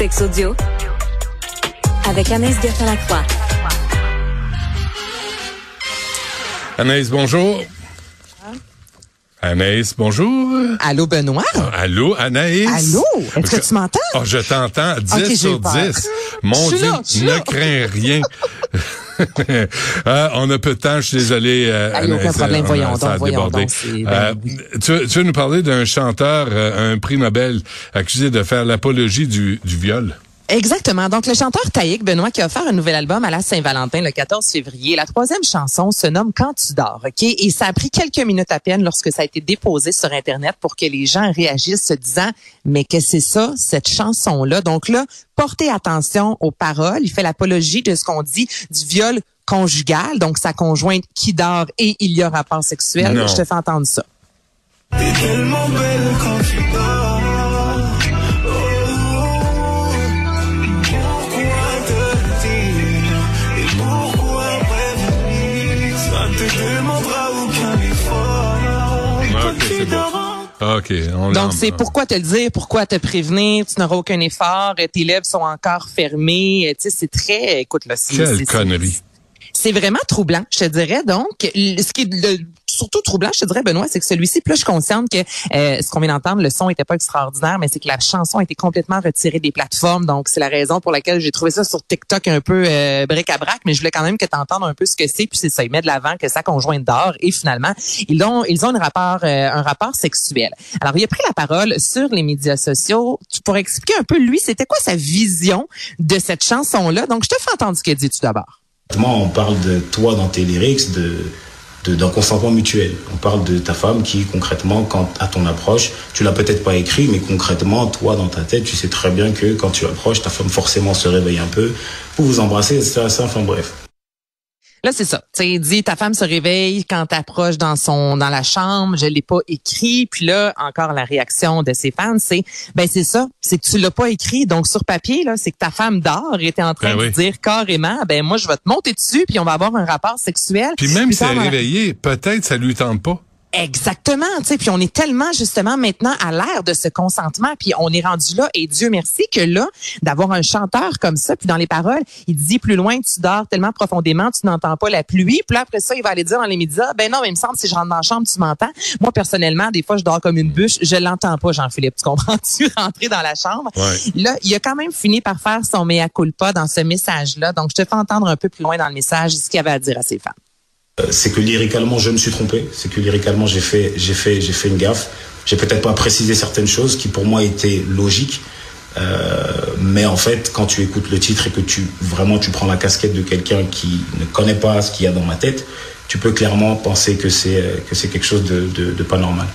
Sex audio avec Anaïs Gertin-Lacroix. Anaïs, bonjour. Anaïs, bonjour. Allô, Benoît? Ah, allô, Anaïs? Allô? Est-ce que tu m'entends? Oh, je t'entends. 10 Ok, j'ai sur peur. 10. Mon Dieu, là, je suis ne crains rien. Ah, on a peu de temps, je suis désolé. euh, Ah, y a aucun problème, voyons donc, voyons donc, Euh, tu, veux- tu veux nous parler d'un chanteur, euh, un prix Nobel, accusé de faire l'apologie du, du viol? Exactement. Donc, le chanteur Taïk Benoît qui a offert un nouvel album à la Saint-Valentin le 14 février. La troisième chanson se nomme Quand tu dors, OK? Et ça a pris quelques minutes à peine lorsque ça a été déposé sur Internet pour que les gens réagissent se disant, mais qu'est-ce que c'est ça, cette chanson-là? Donc là, portez attention aux paroles. Il fait l'apologie de ce qu'on dit du viol conjugal, donc sa conjointe qui dort et il y a rapport sexuel. Non. Je te fais entendre ça. T'es tellement belle quand tu dors. C'est. OK, on Donc, c'est pourquoi te le dire, pourquoi te prévenir, tu n'auras aucun effort, euh, tes lèvres sont encore fermées, euh, tu sais, c'est très, écoute, là, c'est, Quelle connerie. c'est vraiment troublant, je te dirais. Donc, ce qui est le- surtout troublant, je te dirais, Benoît, c'est que celui-ci, là, je consciente que euh, ce qu'on vient d'entendre, le son était pas extraordinaire, mais c'est que la chanson a été complètement retirée des plateformes. Donc, c'est la raison pour laquelle j'ai trouvé ça sur TikTok un peu euh, bric-à-brac, mais je voulais quand même que tu entendes un peu ce que c'est. Puis c'est ça, il met de l'avant que sa conjointe dort et finalement, ils ont, ils ont un rapport, euh, un rapport sexuel. Alors, il a pris la parole sur les médias sociaux Tu pourrais expliquer un peu, lui, c'était quoi sa vision de cette chanson-là? Donc, je te fais entendre ce qu'il dit tout d'abord. Moi, on parle de toi dans tes lyrics, de- d'un consentement mutuel. On parle de ta femme qui, concrètement, quand à ton approche, tu l'as peut-être pas écrit, mais concrètement, toi, dans ta tête, tu sais très bien que quand tu approches, ta femme forcément se réveille un peu pour vous embrasser, etc. Enfin bref. Là, c'est ça. Tu dit ta femme se réveille quand t'approches dans son dans la chambre, je l'ai pas écrit. Puis là, encore la réaction de ses fans, c'est ben c'est ça, c'est que tu l'as pas écrit. Donc sur papier là, c'est que ta femme dort et t'es en train Ben de oui. dire carrément ben moi je vais te monter dessus puis on va avoir un rapport sexuel. Puis même si elle est réveillée, peut-être ça lui tente pas. Exactement, tu sais, puis on est tellement justement maintenant à l'ère de ce consentement, puis on est rendu là et Dieu merci que là d'avoir un chanteur comme ça, puis dans les paroles, il dit plus loin tu dors tellement profondément, tu n'entends pas la pluie, puis là après ça, il va aller dire dans les médias, ben non, mais il me semble si je rentre dans la chambre, tu m'entends. Moi personnellement, des fois je dors comme une bûche, je l'entends pas Jean-Philippe, tu comprends-tu? Rentrer dans la chambre Ouais. Là, il a quand même fini par faire son mea culpa dans ce message-là. Donc je te fais entendre un peu plus loin dans le message ce qu'il avait à dire à ses fans. Euh, c'est que lyricalement, je me suis trompé. C'est que lyricalement, j'ai fait, j'ai fait, j'ai fait une gaffe. J'ai peut-être pas précisé certaines choses qui pour moi étaient logiques. Euh, mais en fait, quand tu écoutes le titre et que tu vraiment tu prends la casquette de quelqu'un qui ne connaît pas ce qu'il y a dans ma tête, tu peux clairement penser que c'est euh, que c'est quelque chose de, de, de pas normal.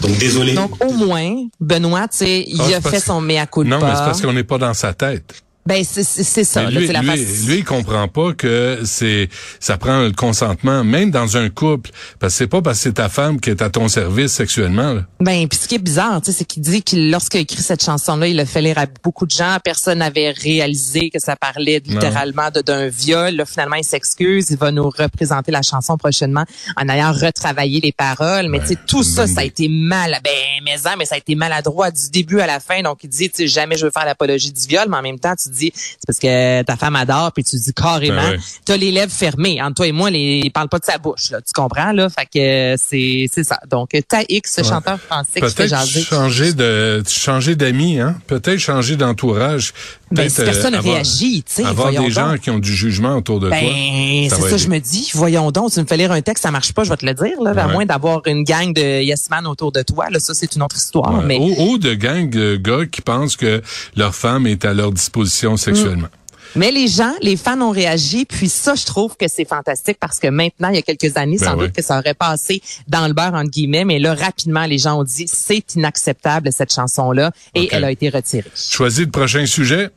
Donc désolé. Donc, au moins, Benoît, tu sais, il Ah, c'est a fait son mea culpa. Non, mais c'est parce qu'on n'est pas dans sa tête. Ben, c'est ça. Là, lui, c'est la lui, face- lui, il comprend pas que c'est ça prend le consentement, même dans un couple. Parce que c'est pas parce que c'est ta femme qui est à ton service sexuellement. Là. Ben, puis ce qui est bizarre, tu sais, c'est qu'il dit qu'il lorsqu'il a écrit cette chanson-là, il l'a fait lire à beaucoup de gens. Personne n'avait réalisé que ça parlait littéralement d'un viol. Là, finalement, il s'excuse. Il va nous représenter la chanson prochainement en ayant retravaillé les paroles. Mais tu sais, tout c'est une ça, ça a été mal. Ben, mais ça, mais ça a été maladroit du début à la fin. Donc, il dit, tu sais, jamais je veux faire l'apologie du viol, mais en même temps, tu dis, c'est parce que ta femme adore, puis tu dis carrément, Ben ouais. t'as les lèvres fermées. Entre toi et moi, les, il parle pas de sa bouche, là. Tu comprends, là? Fait que c'est, c'est ça. Donc, Taïx, ce chanteur français qui fait changer de changer d'amis, hein? Peut-être changer d'entourage. Ben, Peut-être, si personne euh, avoir- réagit, tu sais, Avoir des gens qui ont du jugement autour de Ben, toi. c'est ça, aider. je me dis. Voyons donc, tu me fais lire un texte, ça marche pas, je vais te le dire, là. À moins d'avoir une gang de yes man autour de toi, là, ça, c'est une autre histoire. Ouais. Mais Ou, ou de gangs de gars qui pensent que leur femme est à leur disposition sexuellement. Mais les gens, les fans ont réagi, puis ça, je trouve que c'est fantastique parce que maintenant, il y a quelques années, Ben sans doute que ça aurait passé dans le beurre, entre guillemets, mais là, rapidement, les gens ont dit, c'est inacceptable, cette chanson-là, et elle a été retirée. Choisis le prochain sujet.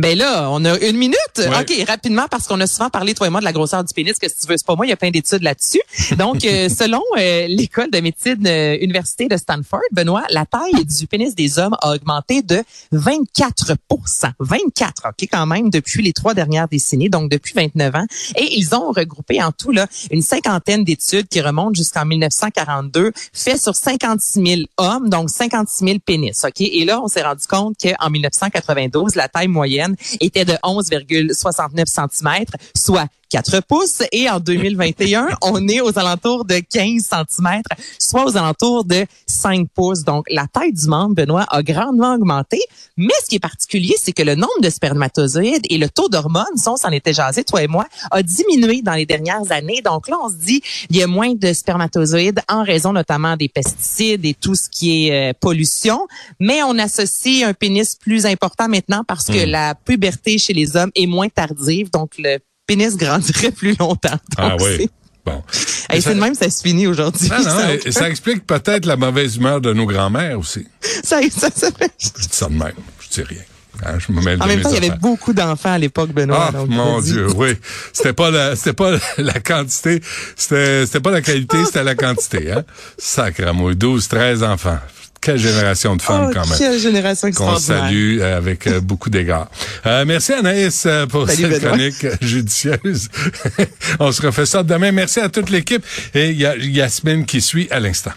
Ben là, on a une minute. Ouais. OK, rapidement, parce qu'on a souvent parlé, toi et moi, de la grosseur du pénis, que si tu veux, c'est pas moi, il y a plein d'études là-dessus. Donc, euh, selon euh, l'école de médecine euh, université de Stanford, Benoît, la taille du pénis des hommes a augmenté de 24% 24, OK, quand même, depuis les trois dernières décennies, donc depuis 29 ans. Et ils ont regroupé en tout là une cinquantaine d'études qui remontent jusqu'en 1942, fait sur 56 000 hommes, donc 56 000 pénis, OK? Et là, on s'est rendu compte qu'en 1992, la taille moyenne était de 11,69 cm, soit 4 pouces. Et en 2021, on est aux alentours de 15 cm, soit aux alentours de 5 pouces. Donc, la taille du membre, Benoît, a grandement augmenté. Mais ce qui est particulier, c'est que le nombre de spermatozoïdes et le taux d'hormones, ça, on s'en était jasé, toi et moi, a diminué dans les dernières années. Donc là, on se dit, il y a moins de spermatozoïdes en raison notamment des pesticides et tout ce qui est euh, pollution. Mais on associe un pénis plus important maintenant parce que la puberté chez les hommes est moins tardive. Donc, le pénis grandirait plus longtemps. Ah oui. Bon. Hey, c'est de même, ça se finit aujourd'hui. Non, non, ça, et ça explique peut-être la mauvaise humeur de nos grands-mères aussi. ça, ça, ça fait- Je dis ça de même. Je dis rien. Hein, je me En même temps, il y avait beaucoup d'enfants à l'époque, Benoît. Ah, donc, mon. Dieu, oui. C'était pas la, c'était pas la quantité, c'était, c'était pas la qualité, c'était la quantité, hein. Sacramouille, 12, 13 enfants. Quelle génération de femmes, Oh, quand même. quelle génération Qu'on salue euh, avec euh, beaucoup d'égards. Euh, merci Anaïs euh, pour Salut, cette Benoît. chronique judicieuse. On se refait ça demain. Merci à toute l'équipe. Et il y a Yasmine qui suit à l'instant.